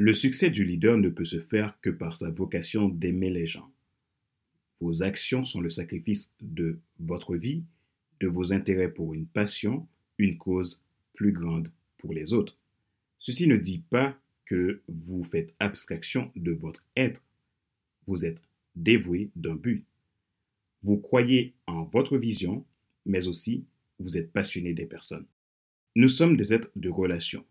Le succès du leader ne peut se faire que par sa vocation d'aimer les gens. Vos actions sont le sacrifice de votre vie, de vos intérêts pour une passion, une cause plus grande pour les autres. Ceci ne dit pas que vous faites abstraction de votre être. Vous êtes dévoué d'un but. Vous croyez en votre vision, mais aussi vous êtes passionné des personnes. Nous sommes des êtres de relation.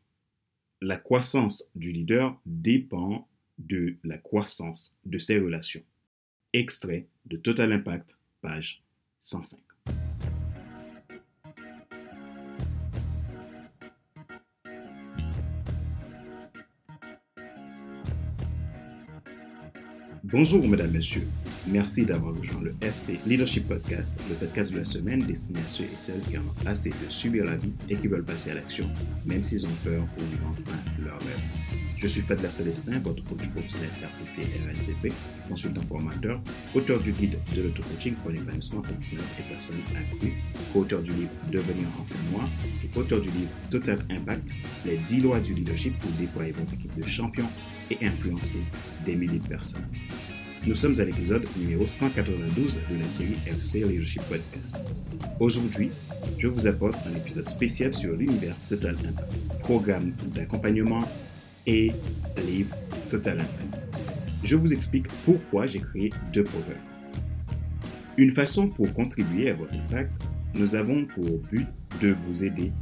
La croissance du leader dépend de la croissance de ses relations. Extrait de Total Impact, page 105. Bonjour, mesdames, messieurs. Merci d'avoir rejoint le FC Leadership Podcast, le podcast de la semaine destiné à ceux et celles qui en ont assez de subir la vie et qui veulent passer à l'action, même s'ils ont peur pour vivre enfin leur rêve. Je suis Fadler Célestin, votre coach professionnel certifié RNCP, consultant formateur, auteur du guide de l'auto-coaching pour l'épanouissement professionnel et personnel accru, auteur du livre Devenir enfin moi et auteur du livre Total Impact, les 10 lois du leadership pour déployer votre équipe de champions et influencer des milliers de personnes. Nous sommes à l'épisode numéro 192 de la série FC Leadership Podcast. Aujourd'hui, je vous apporte un épisode spécial sur l'univers Total Impact, programme d'accompagnement et livre Total Impact. Je vous explique pourquoi j'ai créé deux programmes. Une façon pour contribuer à votre impact, nous avons pour but de vous aider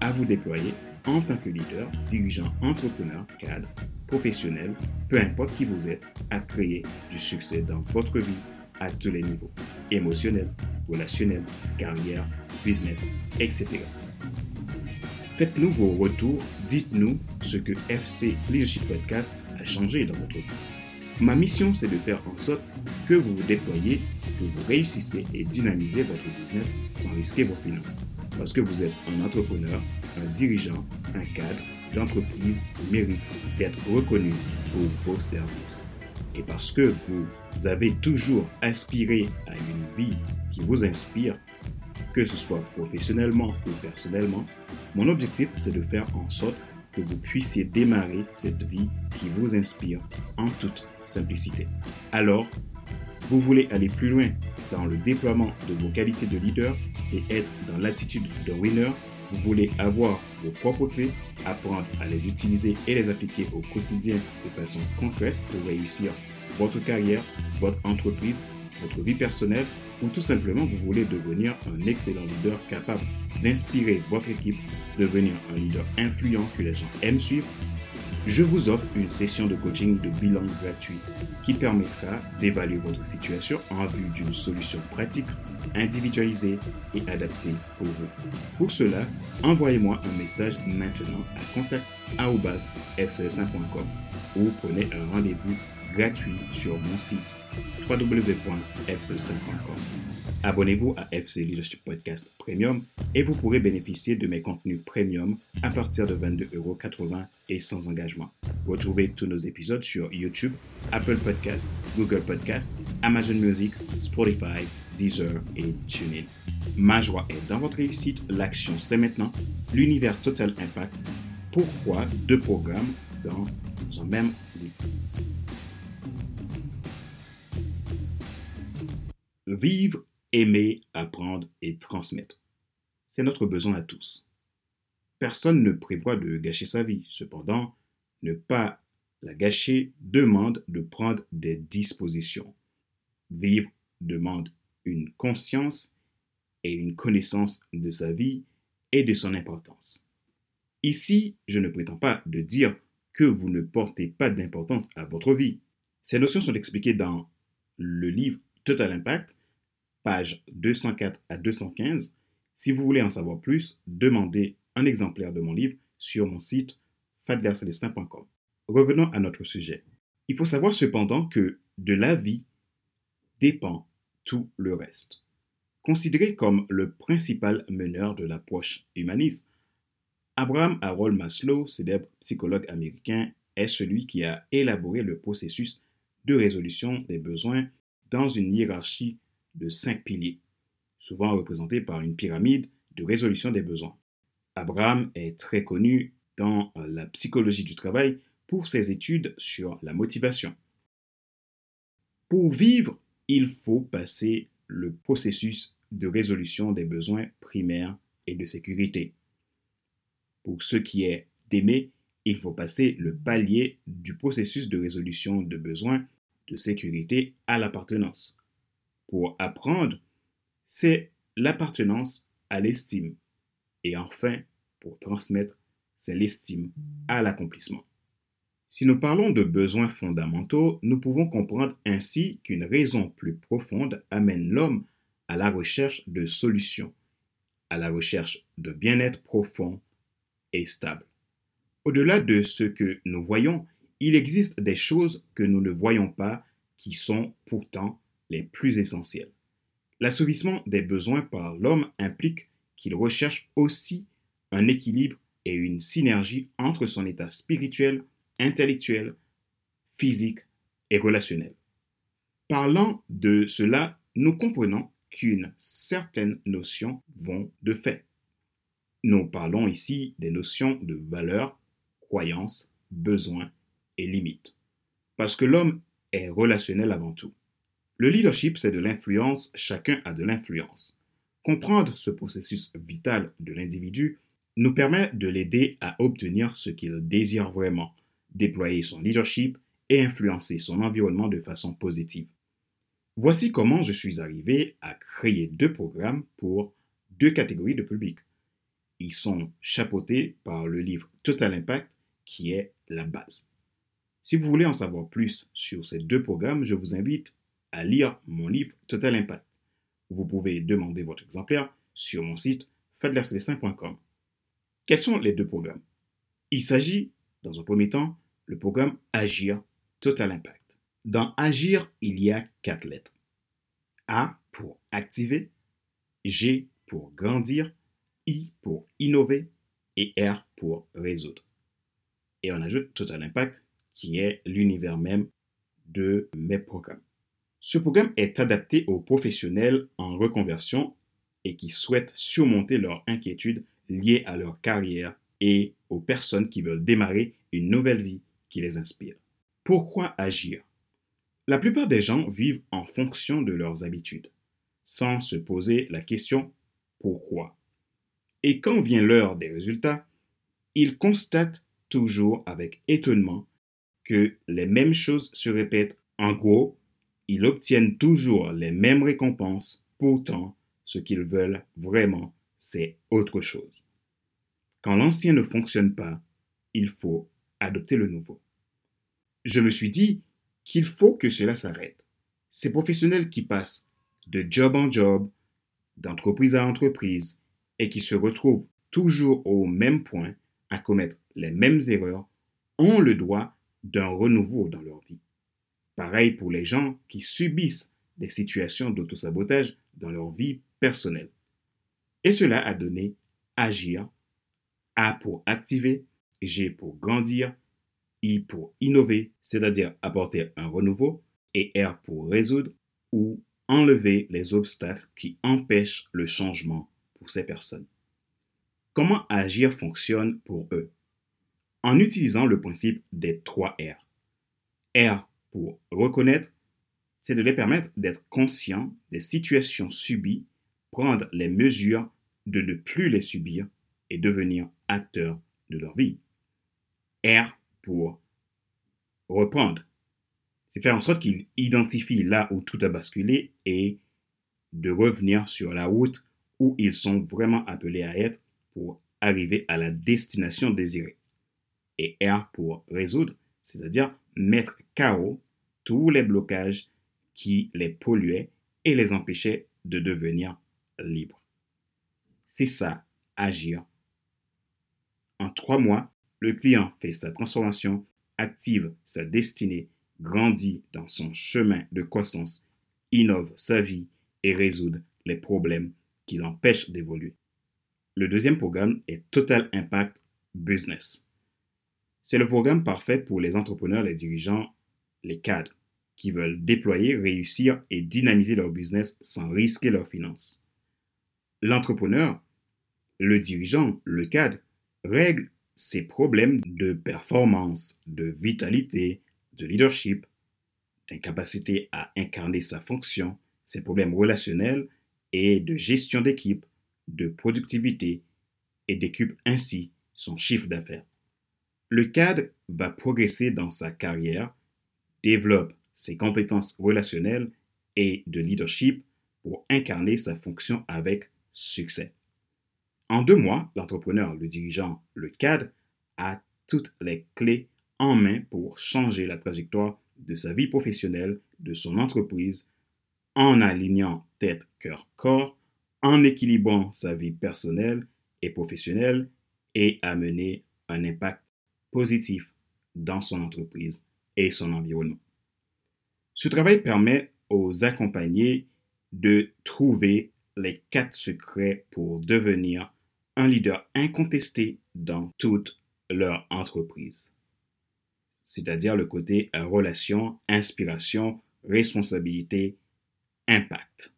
à vous déployer en tant que leader, dirigeant, entrepreneur, cadre professionnel, peu importe qui vous êtes, à créer du succès dans votre vie à tous les niveaux, émotionnel, relationnel, carrière, business, etc. Faites-nous vos retours, dites-nous ce que FC Leadership Podcast a changé dans votre vie. Ma mission, c'est de faire en sorte que vous vous déployez, que vous réussissez et dynamisez votre business sans risquer vos finances. Parce que vous êtes un entrepreneur, un dirigeant, un cadre, l'entreprise mérite d'être reconnue pour vos services. Et parce que vous avez toujours aspiré à une vie qui vous inspire, que ce soit professionnellement ou personnellement, mon objectif c'est de faire en sorte que vous puissiez démarrer cette vie qui vous inspire en toute simplicité. Alors, vous voulez aller plus loin dans le déploiement de vos qualités de leader et être dans l'attitude de winner? Vous voulez avoir vos propres clés, apprendre à les utiliser et les appliquer au quotidien de façon concrète pour réussir votre carrière, votre entreprise, votre vie personnelle ou tout simplement vous voulez devenir un excellent leader capable d'inspirer votre équipe, devenir un leader influent que les gens aiment suivre, je vous offre une session de coaching de bilan gratuit qui permettra d'évaluer votre situation en vue d'une solution pratique, individualisée et adaptée pour vous. Pour cela, envoyez-moi un message maintenant à contact.fcs1.com ou prenez un rendez-vous gratuit sur mon site www.fcs5.com. Abonnez-vous à FC Leadership Podcast Premium et vous pourrez bénéficier de mes contenus premium à partir de 22,80€ et sans engagement. Retrouvez tous nos épisodes sur YouTube, Apple Podcast, Google Podcast, Amazon Music, Spotify, Deezer et TuneIn. Ma joie est dans votre réussite, l'action c'est maintenant, l'univers Total Impact. Pourquoi deux programmes dans un même Vivre aimer, apprendre et transmettre. C'est notre besoin à tous. Personne ne prévoit de gâcher sa vie. Cependant, ne pas la gâcher demande de prendre des dispositions. Vivre demande une conscience et une connaissance de sa vie et de son importance. Ici, je ne prétends pas de dire que vous ne portez pas d'importance à votre vie. Ces notions sont expliquées dans le livre Total Impact pages 204 à 215. Si vous voulez en savoir plus, demandez un exemplaire de mon livre sur mon site fadlercelestin.com. Revenons à notre sujet. Il faut savoir cependant que de la vie dépend tout le reste. Considéré comme le principal meneur de l'approche humaniste, Abraham Harold Maslow, célèbre psychologue américain, est celui qui a élaboré le processus de résolution des besoins dans une hiérarchie de cinq piliers, souvent représentés par une pyramide de résolution des besoins. Abraham est très connu dans la psychologie du travail pour ses études sur la motivation. Pour vivre, il faut passer le processus de résolution des besoins primaires et de sécurité. Pour ce qui est d'aimer, il faut passer le palier du processus de résolution de besoins de sécurité à l'appartenance. Pour apprendre, c'est l'appartenance à l'estime. Et enfin, pour transmettre, c'est l'estime à l'accomplissement. Si nous parlons de besoins fondamentaux, nous pouvons comprendre ainsi qu'une raison plus profonde amène l'homme à la recherche de solutions, à la recherche de bien-être profond et stable. Au-delà de ce que nous voyons, il existe des choses que nous ne voyons pas qui sont pourtant les plus essentielles. L'assouvissement des besoins par l'homme implique qu'il recherche aussi un équilibre et une synergie entre son état spirituel, intellectuel, physique et relationnel. Parlant de cela, nous comprenons qu'une certaine notion vont de fait. Nous parlons ici des notions de valeur, croyances, besoins et limites. Parce que l'homme est relationnel avant tout. Le leadership, c'est de l'influence, chacun a de l'influence. Comprendre ce processus vital de l'individu nous permet de l'aider à obtenir ce qu'il désire vraiment, déployer son leadership et influencer son environnement de façon positive. Voici comment je suis arrivé à créer deux programmes pour deux catégories de public. Ils sont chapeautés par le livre Total Impact qui est la base. Si vous voulez en savoir plus sur ces deux programmes, je vous invite à lire mon livre Total Impact. Vous pouvez demander votre exemplaire sur mon site fadlercelestin.com. Quels sont les deux programmes? Il s'agit, dans un premier temps, le programme Agir Total Impact. Dans Agir, il y a quatre lettres. A pour activer, G pour grandir, I pour innover et R pour résoudre et on ajoute Total Impact, qui est l'univers même de mes programmes. Ce programme est adapté aux professionnels en reconversion et qui souhaitent surmonter leurs inquiétudes liées à leur carrière et aux personnes qui veulent démarrer une nouvelle vie qui les inspire. Pourquoi agir? La plupart des gens vivent en fonction de leurs habitudes, sans se poser la question pourquoi? Et quand vient l'heure des résultats, ils constatent toujours avec étonnement que les mêmes choses se répètent. En gros, ils obtiennent toujours les mêmes récompenses. Pourtant, ce qu'ils veulent vraiment, c'est autre chose. Quand l'ancien ne fonctionne pas, il faut adopter le nouveau. Je me suis dit qu'il faut que cela s'arrête. Ces professionnels qui passent de job en job, d'entreprise à entreprise, et qui se retrouvent toujours au même point, à commettre les mêmes erreurs ont le droit d'un renouveau dans leur vie. Pareil pour les gens qui subissent des situations d'autosabotage dans leur vie personnelle. Et cela a donné agir, A pour activer, G pour grandir, I pour innover, c'est-à-dire apporter un renouveau, et R pour résoudre ou enlever les obstacles qui empêchent le changement pour ces personnes. Comment agir fonctionne pour eux? En utilisant le principe des trois R. R pour reconnaître, c'est de les permettre d'être conscients des situations subies, prendre les mesures de ne plus les subir et devenir acteurs de leur vie. R pour reprendre. C'est faire en sorte qu'ils identifient là où tout a basculé et de revenir sur la route où ils sont vraiment appelés à être pour arriver à la destination désirée. Et R pour résoudre, c'est-à-dire mettre KO tous les blocages qui les polluaient et les empêchaient de devenir libres. C'est ça, agir. En trois mois, le client fait sa transformation, active sa destinée, grandit dans son chemin de croissance, innove sa vie et résout les problèmes qui l'empêchent d'évoluer. Le deuxième programme est Total Impact Business. C'est le programme parfait pour les entrepreneurs, les dirigeants, les cadres qui veulent déployer, réussir et dynamiser leur business sans risquer leurs finances. L'entrepreneur, le dirigeant, le cadre, règle ces problèmes de performance, de vitalité, de leadership, d'incapacité à incarner sa fonction, ces problèmes relationnels et de gestion d'équipe, de productivité et décupe ainsi son chiffre d'affaires. Le cadre va progresser dans sa carrière, développe ses compétences relationnelles et de leadership pour incarner sa fonction avec succès. En deux mois, l'entrepreneur, le dirigeant, le cadre a toutes les clés en main pour changer la trajectoire de sa vie professionnelle, de son entreprise, en alignant tête, cœur, corps, en équilibrant sa vie personnelle et professionnelle et amener un impact positif dans son entreprise et son environnement. Ce travail permet aux accompagnés de trouver les quatre secrets pour devenir un leader incontesté dans toute leur entreprise. C'est-à-dire le côté relation, inspiration, responsabilité, impact.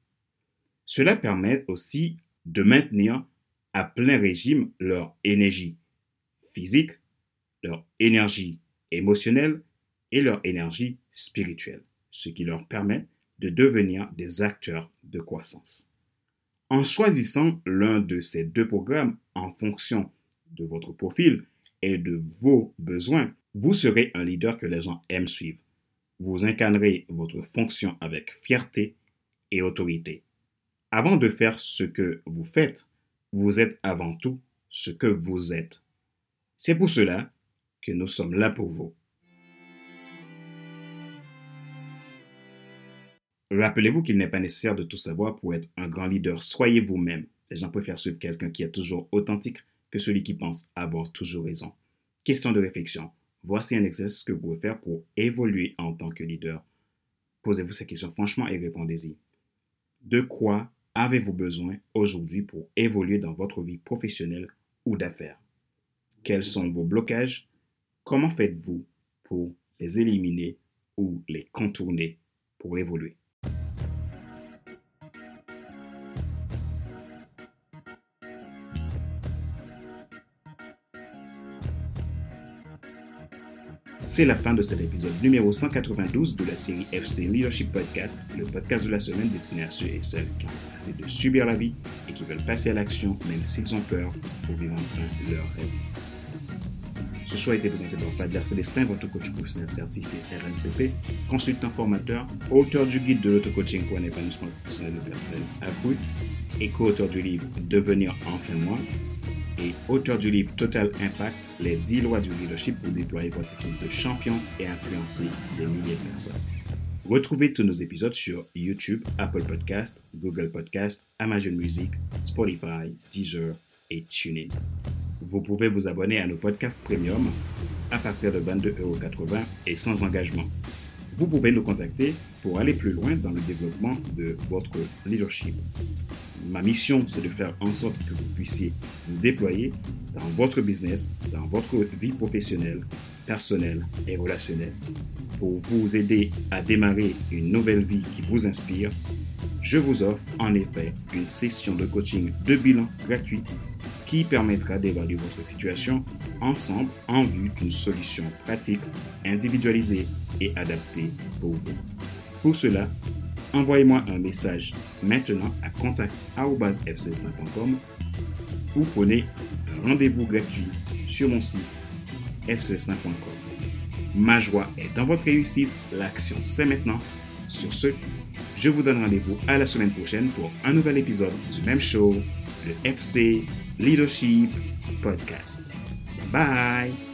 Cela permet aussi de maintenir à plein régime leur énergie physique, leur énergie émotionnelle et leur énergie spirituelle, ce qui leur permet de devenir des acteurs de croissance. En choisissant l'un de ces deux programmes en fonction de votre profil et de vos besoins, vous serez un leader que les gens aiment suivre. Vous incarnerez votre fonction avec fierté et autorité. Avant de faire ce que vous faites, vous êtes avant tout ce que vous êtes. C'est pour cela que nous sommes là pour vous. Rappelez-vous qu'il n'est pas nécessaire de tout savoir pour être un grand leader. Soyez vous-même. Les gens préfèrent suivre quelqu'un qui est toujours authentique que celui qui pense avoir toujours raison. Question de réflexion. Voici un exercice que vous pouvez faire pour évoluer en tant que leader. Posez-vous ces questions franchement et répondez-y. De quoi avez-vous besoin aujourd'hui pour évoluer dans votre vie professionnelle ou d'affaires? Quels sont vos blocages? Comment faites-vous pour les éliminer ou les contourner pour évoluer? C'est la fin de cet épisode numéro 192 de la série FC Leadership Podcast, le podcast de la semaine destiné à ceux et celles qui ont assez de subir la vie et qui veulent passer à l'action même s'ils ont peur pour vivre enfin leur rêve. Ce choix a été présenté par Fadler Célestin, votre coach professionnel certifié RNCP, consultant formateur, auteur du guide de l'auto-coaching pour un épanouissement professionnel et personnel accru et co-auteur du livre Devenir enfin moi et auteur du livre Total Impact, les 10 lois du leadership pour déployer votre équipe de champions et influencer des milliers de personnes. Retrouvez tous nos épisodes sur YouTube, Apple Podcast, Google Podcast, Amazon Music, Spotify, Deezer et TuneIn. Vous pouvez vous abonner à nos podcasts premium à partir de 22,80€ et sans engagement. Vous pouvez nous contacter pour aller plus loin dans le développement de votre leadership. Ma mission, c'est de faire en sorte que vous puissiez vous déployer dans votre business, dans votre vie professionnelle, personnelle et relationnelle. Pour vous aider à démarrer une nouvelle vie qui vous inspire, je vous offre en effet une session de coaching de bilan gratuit qui permettra d'évaluer votre situation ensemble en vue d'une solution pratique, individualisée et adaptée pour vous. Pour cela, envoyez-moi un message maintenant à contact.fc5.com ou prenez un rendez-vous gratuit sur mon site fc5.com. Ma joie est dans votre réussite, l'action c'est maintenant. Sur ce, je vous donne rendez-vous à la semaine prochaine pour un nouvel épisode du même show, le FC Leadership Podcast. Bye